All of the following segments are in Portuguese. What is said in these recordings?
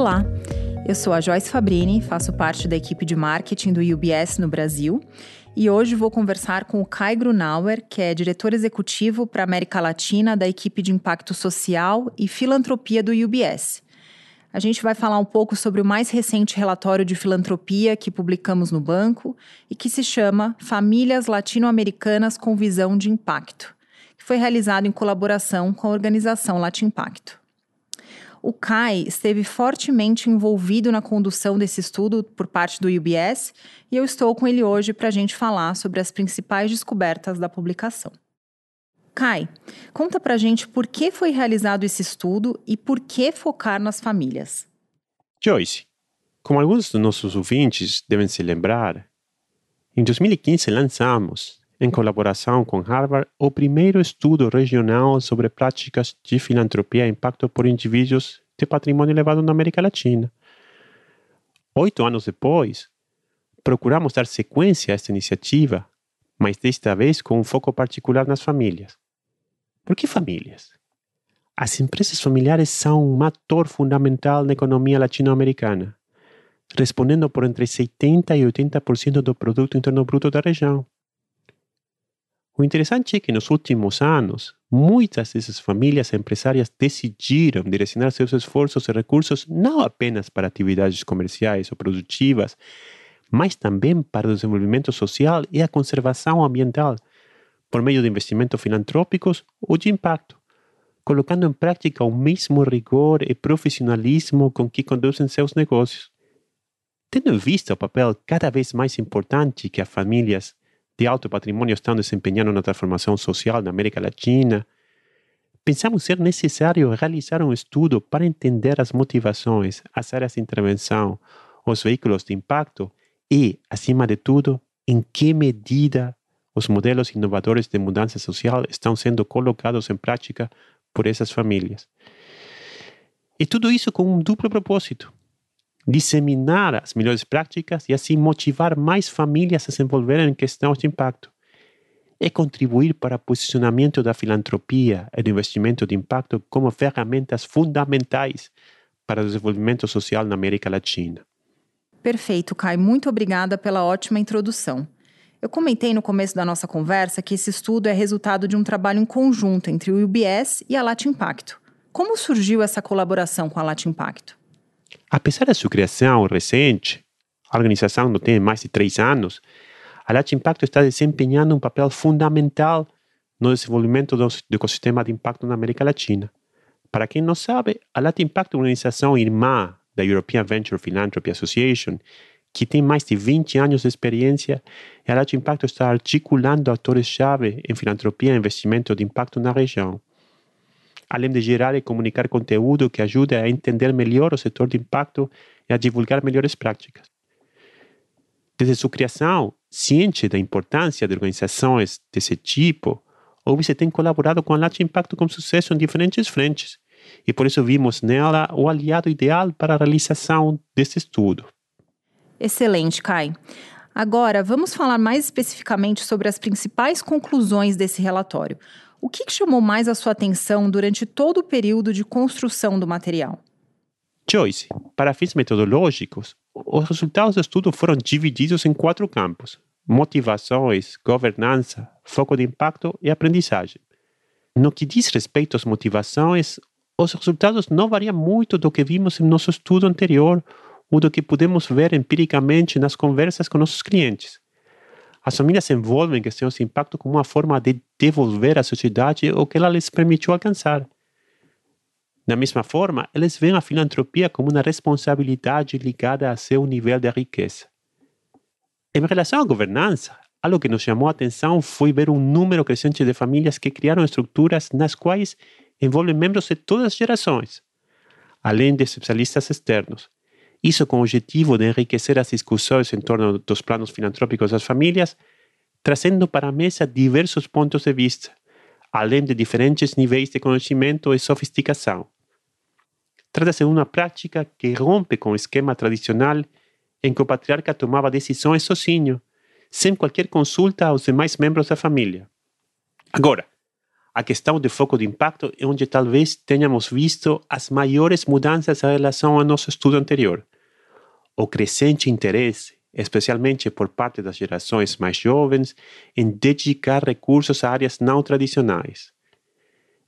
Olá, eu sou a Joyce Fabrini, faço parte da equipe de marketing do UBS no Brasil e hoje vou conversar com o Kai Grunauer, que é diretor executivo para América Latina da equipe de impacto social e filantropia do UBS. A gente vai falar um pouco sobre o mais recente relatório de filantropia que publicamos no banco e que se chama Famílias Latino-Americanas com Visão de Impacto, que foi realizado em colaboração com a organização Latimpacto. O CAI esteve fortemente envolvido na condução desse estudo por parte do UBS e eu estou com ele hoje para a gente falar sobre as principais descobertas da publicação. Kai, conta pra gente por que foi realizado esse estudo e por que focar nas famílias. Joyce, como alguns dos nossos ouvintes devem se lembrar, em 2015 lançamos, em colaboração com Harvard, o primeiro estudo regional sobre práticas de filantropia e impacto por indivíduos de patrimônio elevado na América Latina. Oito anos depois, procuramos dar sequência a esta iniciativa, mas desta vez com um foco particular nas famílias. Por que famílias? As empresas familiares são um ator fundamental na economia latino-americana, respondendo por entre 70% e 80% do produto interno bruto da região. O interessante é que nos últimos anos, muitas dessas famílias empresárias decidiram direcionar seus esforços e recursos não apenas para atividades comerciais ou produtivas, mas também para o desenvolvimento social e a conservação ambiental, por meio de investimentos filantrópicos ou de impacto, colocando em prática o mesmo rigor e profissionalismo com que conduzem seus negócios. Tendo em vista o papel cada vez mais importante que as famílias de alto patrimônio estão desempenhando na transformação social na América Latina, pensamos ser necessário realizar um estudo para entender as motivações, as áreas de intervenção, os veículos de impacto e, acima de tudo, em que medida os modelos inovadores de mudança social estão sendo colocados em prática por essas famílias. E tudo isso com um duplo propósito: disseminar as melhores práticas e assim motivar mais famílias a se envolverem em questões de impacto. E contribuir para o posicionamento da filantropia e do investimento de impacto como ferramentas fundamentais para o desenvolvimento social na América Latina. Perfeito, Kai. Muito obrigada pela ótima introdução. Eu comentei no começo da nossa conversa que esse estudo é resultado de um trabalho em conjunto entre o UBS e a Latimpacto. Como surgiu essa colaboração com a Latimpacto? Apesar da sua criação recente, a organização não tem mais de três anos, a Latimpacto está desempenhando um papel fundamental no desenvolvimento do ecossistema de impacto na América Latina. Para quem não sabe, a Latimpacto é uma organização irmã da European Venture Philanthropy Association que tem mais de 20 anos de experiência, e a Impacto está articulando atores-chave em filantropia e investimento de impacto na região. Além de gerar e comunicar conteúdo que ajude a entender melhor o setor de impacto e a divulgar melhores práticas. Desde sua criação, ciente da importância de organizações desse tipo, o UBS tem colaborado com a Lato Impacto com sucesso em diferentes frentes, e por isso vimos nela o aliado ideal para a realização desse estudo. Excelente, Kai. Agora, vamos falar mais especificamente sobre as principais conclusões desse relatório. O que, chamou mais a sua atenção durante todo o período de construção do material? Joyce, para fins metodológicos, os resultados do estudo foram divididos em quatro campos: motivações, governança, foco de impacto e aprendizagem. No que diz respeito às motivações, os resultados não variam muito do que vimos em nosso estudo anterior o do que podemos ver empiricamente nas conversas com nossos clientes. As famílias envolvem questões de impacto como uma forma de devolver à sociedade o que ela lhes permitiu alcançar. Da mesma forma, eles veem a filantropia como uma responsabilidade ligada a seu nível de riqueza. Em relação à governança, algo que nos chamou a atenção foi ver um número crescente de famílias que criaram estruturas nas quais envolvem membros de todas as gerações, além de especialistas externos, isso com o objetivo de enriquecer as discussões em torno dos planos filantrópicos das famílias, trazendo para a mesa diversos pontos de vista, além de diferentes níveis de conhecimento e sofisticação. Trata-se de uma prática que rompe com o esquema tradicional em que o patriarca tomava decisões sozinho, sem qualquer consulta aos demais membros da família. Agora, a questão do foco de impacto é onde talvez tenhamos visto as maiores mudanças em relação ao nosso estudo anterior. O crescente interesse, especialmente por parte das gerações mais jovens, em dedicar recursos a áreas não tradicionais.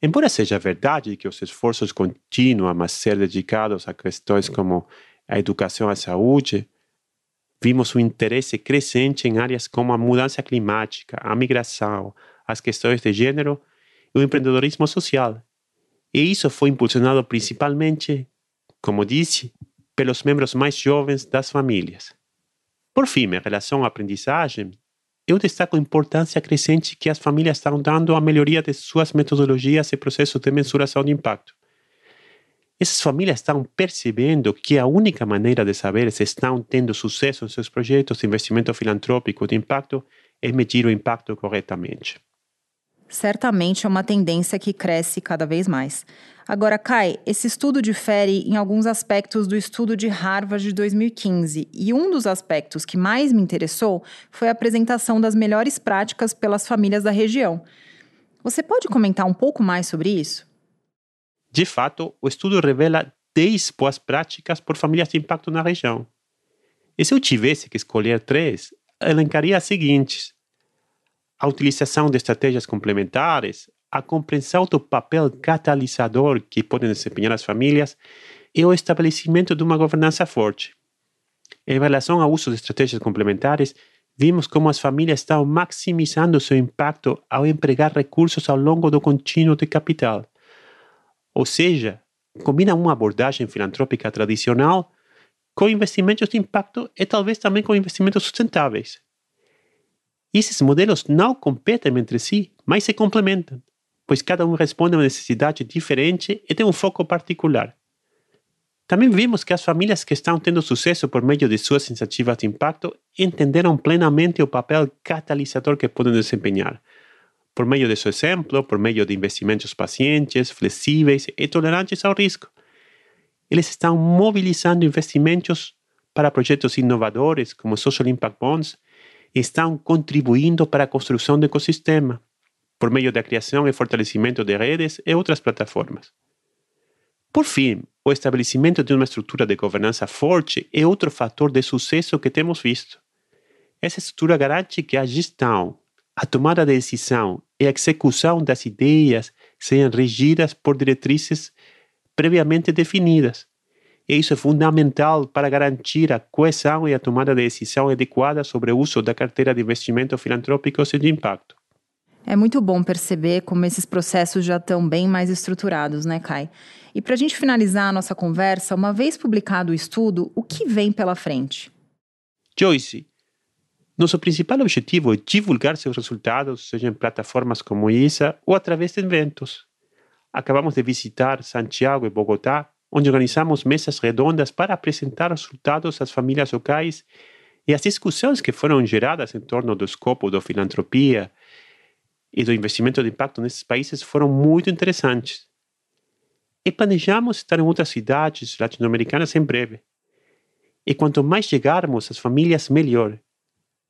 Embora seja verdade que os esforços continuam a ser dedicados a questões como a educação e a saúde, vimos um interesse crescente em áreas como a mudança climática, a migração, as questões de gênero o empreendedorismo social. E isso foi impulsionado principalmente, como disse, pelos membros mais jovens das famílias. Por fim, em relação à aprendizagem, eu destaco a importância crescente que as famílias estão dando à melhoria de suas metodologias e processos de mensuração de impacto. Essas famílias estão percebendo que a única maneira de saber se estão tendo sucesso em seus projetos de investimento filantrópico de impacto é medir o impacto corretamente. Certamente é uma tendência que cresce cada vez mais. Agora, Kai, esse estudo difere em alguns aspectos do estudo de Harvard de 2015, e um dos aspectos que mais me interessou foi a apresentação das melhores práticas pelas famílias da região. Você pode comentar um pouco mais sobre isso? De fato, o estudo revela 10 boas práticas por famílias de impacto na região. E se eu tivesse que escolher três, elencaria as seguintes: a utilização de estratégias complementares, a compreensão do papel catalisador que podem desempenhar as famílias e o estabelecimento de uma governança forte. Em relação ao uso de estratégias complementares, vimos como as famílias estão maximizando seu impacto ao empregar recursos ao longo do contínuo de capital. Ou seja, combina uma abordagem filantrópica tradicional com investimentos de impacto e talvez também com investimentos sustentáveis. Esses modelos não competem entre si, mas se complementam pois cada um responde a uma necessidade diferente e tem um foco particular. Também vimos que as famílias que estão tendo sucesso por meio de suas iniciativas de impacto entenderam plenamente o papel catalisador que podem desempenhar, por meio de seu exemplo, por meio de investimentos pacientes, flexíveis e tolerantes ao risco. Eles estão mobilizando investimentos para projetos inovadores, como Social Impact Bonds, estão contribuindo para a construção do ecossistema, por meio da criação e fortalecimento de redes e outras plataformas. Por fim, o estabelecimento de uma estrutura de governança forte é outro fator de sucesso que temos visto. Essa estrutura garante que a gestão, a tomada de decisão e a execução das ideias sejam regidas por diretrizes previamente definidas. E isso é fundamental para garantir a coesão e a tomada de decisão adequada sobre o uso da carteira de investimento filantrópicos e de impacto. É muito bom perceber como esses processos já estão bem mais estruturados, né, Kai? E para a gente finalizar a nossa conversa, uma vez publicado o estudo, o que vem pela frente? Joyce, nosso principal objetivo é divulgar seus resultados, seja em plataformas como essa ou através de eventos. Acabamos de visitar Santiago e Bogotá, onde organizamos mesas redondas para apresentar os resultados às famílias locais e as discussões que foram geradas em torno do escopo da filantropia e do investimento de impacto nesses países foram muito interessantes. E planejamos estar em outras cidades latino-americanas em breve. E quanto mais chegarmos às famílias, melhor.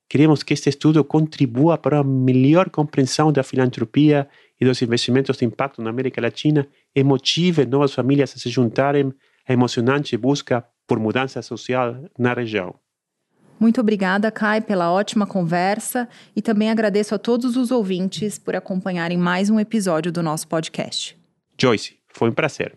Queremos que este estudo contribua para a melhor compreensão da filantropia e dos investimentos de impacto na América Latina e motive novas famílias a se juntarem à emocionante busca por mudança social na região. Muito obrigada, Kai, pela ótima conversa e também agradeço a todos os ouvintes por acompanharem mais um episódio do nosso podcast. Joyce, foi um prazer.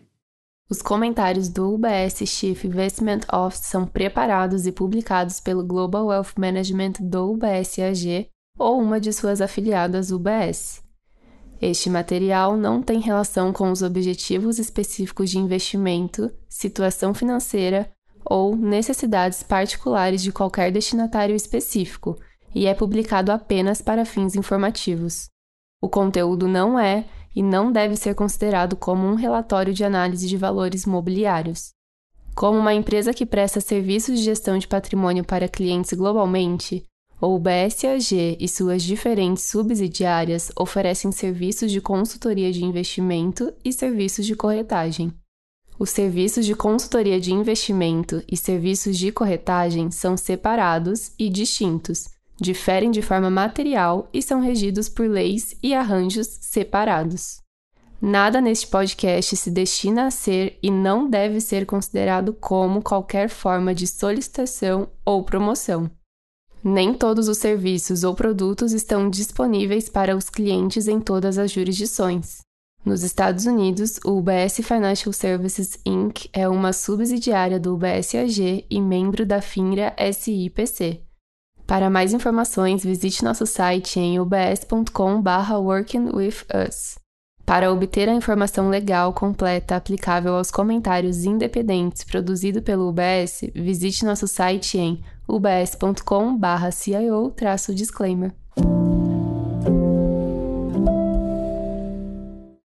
Os comentários do UBS Chief Investment Office são preparados e publicados pelo Global Wealth Management do UBS AG ou uma de suas afiliadas UBS. Este material não tem relação com os objetivos específicos de investimento, situação financeira ou necessidades particulares de qualquer destinatário específico e é publicado apenas para fins informativos. O conteúdo não é e não deve ser considerado como um relatório de análise de valores mobiliários. Como uma empresa que presta serviços de gestão de patrimônio para clientes globalmente, o BSAG e suas diferentes subsidiárias oferecem serviços de consultoria de investimento e serviços de corretagem. Os serviços de consultoria de investimento e serviços de corretagem são separados e distintos, diferem de forma material e são regidos por leis e arranjos separados. Nada neste podcast se destina a ser e não deve ser considerado como qualquer forma de solicitação ou promoção. Nem todos os serviços ou produtos estão disponíveis para os clientes em todas as jurisdições. Nos Estados Unidos, o UBS Financial Services Inc. é uma subsidiária do UBS AG e membro da FINRA SIPC. Para mais informações, visite nosso site em ubs.com/workingwithus. Para obter a informação legal completa aplicável aos comentários independentes produzido pelo UBS, visite nosso site em ubs.com/cio-disclaimer.